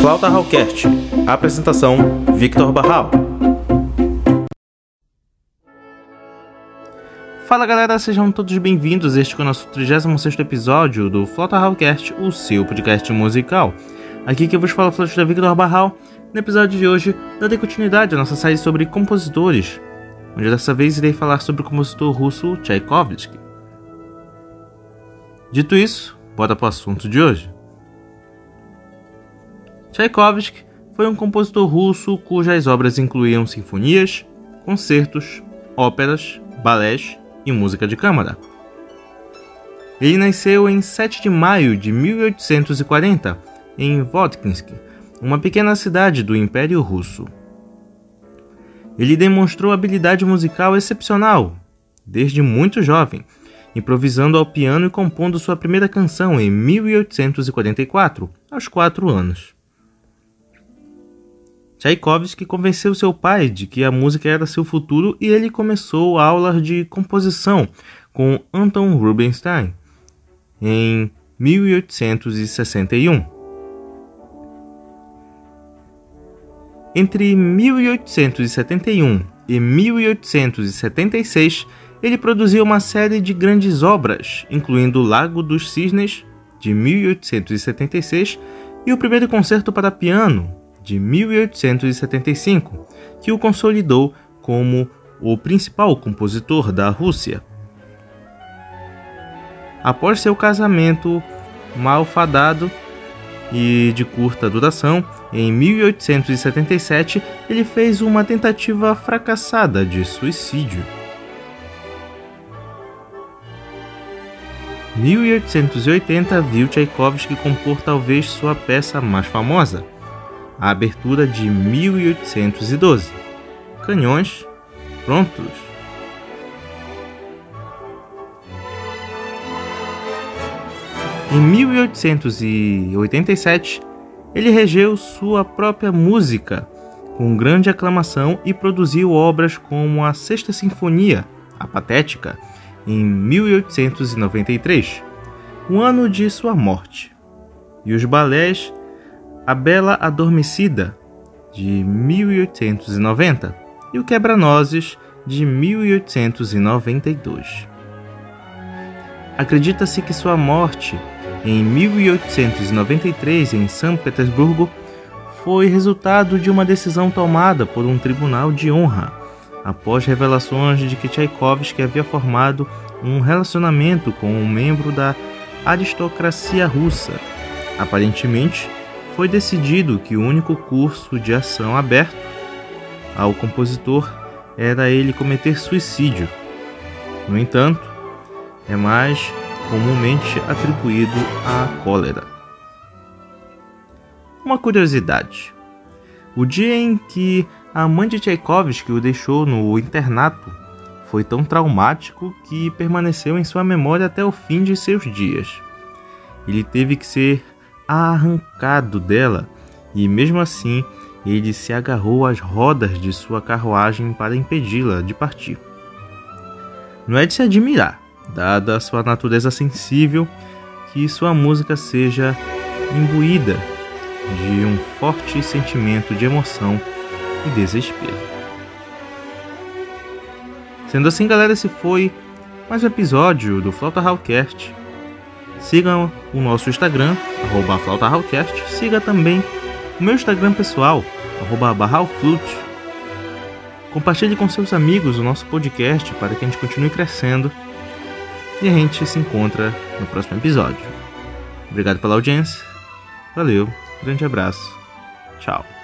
Flauta Hallcast. Apresentação: Victor Barral. Fala galera, sejam todos bem-vindos. Este é o nosso 36 episódio do Flauta Hallcast, o seu podcast musical. Aqui que eu vos falo Flauta da Victor Barral. No episódio de hoje, darei continuidade à nossa série sobre compositores, onde dessa vez irei falar sobre o compositor russo Tchaikovsky. Dito isso, bora para o assunto de hoje. Tchaikovsky foi um compositor russo cujas obras incluíam sinfonias, concertos, óperas, balés e música de câmara. Ele nasceu em 7 de maio de 1840 em Votkinsk, uma pequena cidade do Império Russo. Ele demonstrou habilidade musical excepcional desde muito jovem, improvisando ao piano e compondo sua primeira canção em 1844, aos 4 anos. Tchaikovsky convenceu seu pai de que a música era seu futuro e ele começou aulas de composição com Anton Rubinstein em 1861. Entre 1871 e 1876, ele produziu uma série de grandes obras, incluindo Lago dos Cisnes, de 1876, e o primeiro concerto para piano, de 1875, que o consolidou como o principal compositor da Rússia. Após seu casamento malfadado e de curta duração, em 1877 ele fez uma tentativa fracassada de suicídio. 1880 viu Tchaikovsky compor talvez sua peça mais famosa, a abertura de 1812. Canhões prontos. Em 1887, ele regeu sua própria música com grande aclamação e produziu obras como a Sexta Sinfonia, a Patética, em 1893, o ano de sua morte, e os balés a Bela Adormecida, de 1890, e O Quebra-Nozes, de 1892. Acredita-se que sua morte, em 1893, em São Petersburgo, foi resultado de uma decisão tomada por um tribunal de honra, após revelações de que Tchaikovsky havia formado um relacionamento com um membro da aristocracia russa. Aparentemente, foi decidido que o único curso de ação aberto ao compositor era ele cometer suicídio. No entanto, é mais comumente atribuído à cólera. Uma curiosidade: o dia em que a mãe de Tchaikovsky o deixou no internato foi tão traumático que permaneceu em sua memória até o fim de seus dias. Ele teve que ser arrancado dela, e mesmo assim ele se agarrou às rodas de sua carruagem para impedi-la de partir. Não é de se admirar, dada a sua natureza sensível, que sua música seja imbuída de um forte sentimento de emoção e desespero. Sendo assim, galera, esse foi mais um episódio do Flauta Hallcast. Sigam o nosso Instagram, arroba Siga também o meu Instagram pessoal, arroba Barralflute. Compartilhe com seus amigos o nosso podcast para que a gente continue crescendo. E a gente se encontra no próximo episódio. Obrigado pela audiência. Valeu, grande abraço. Tchau.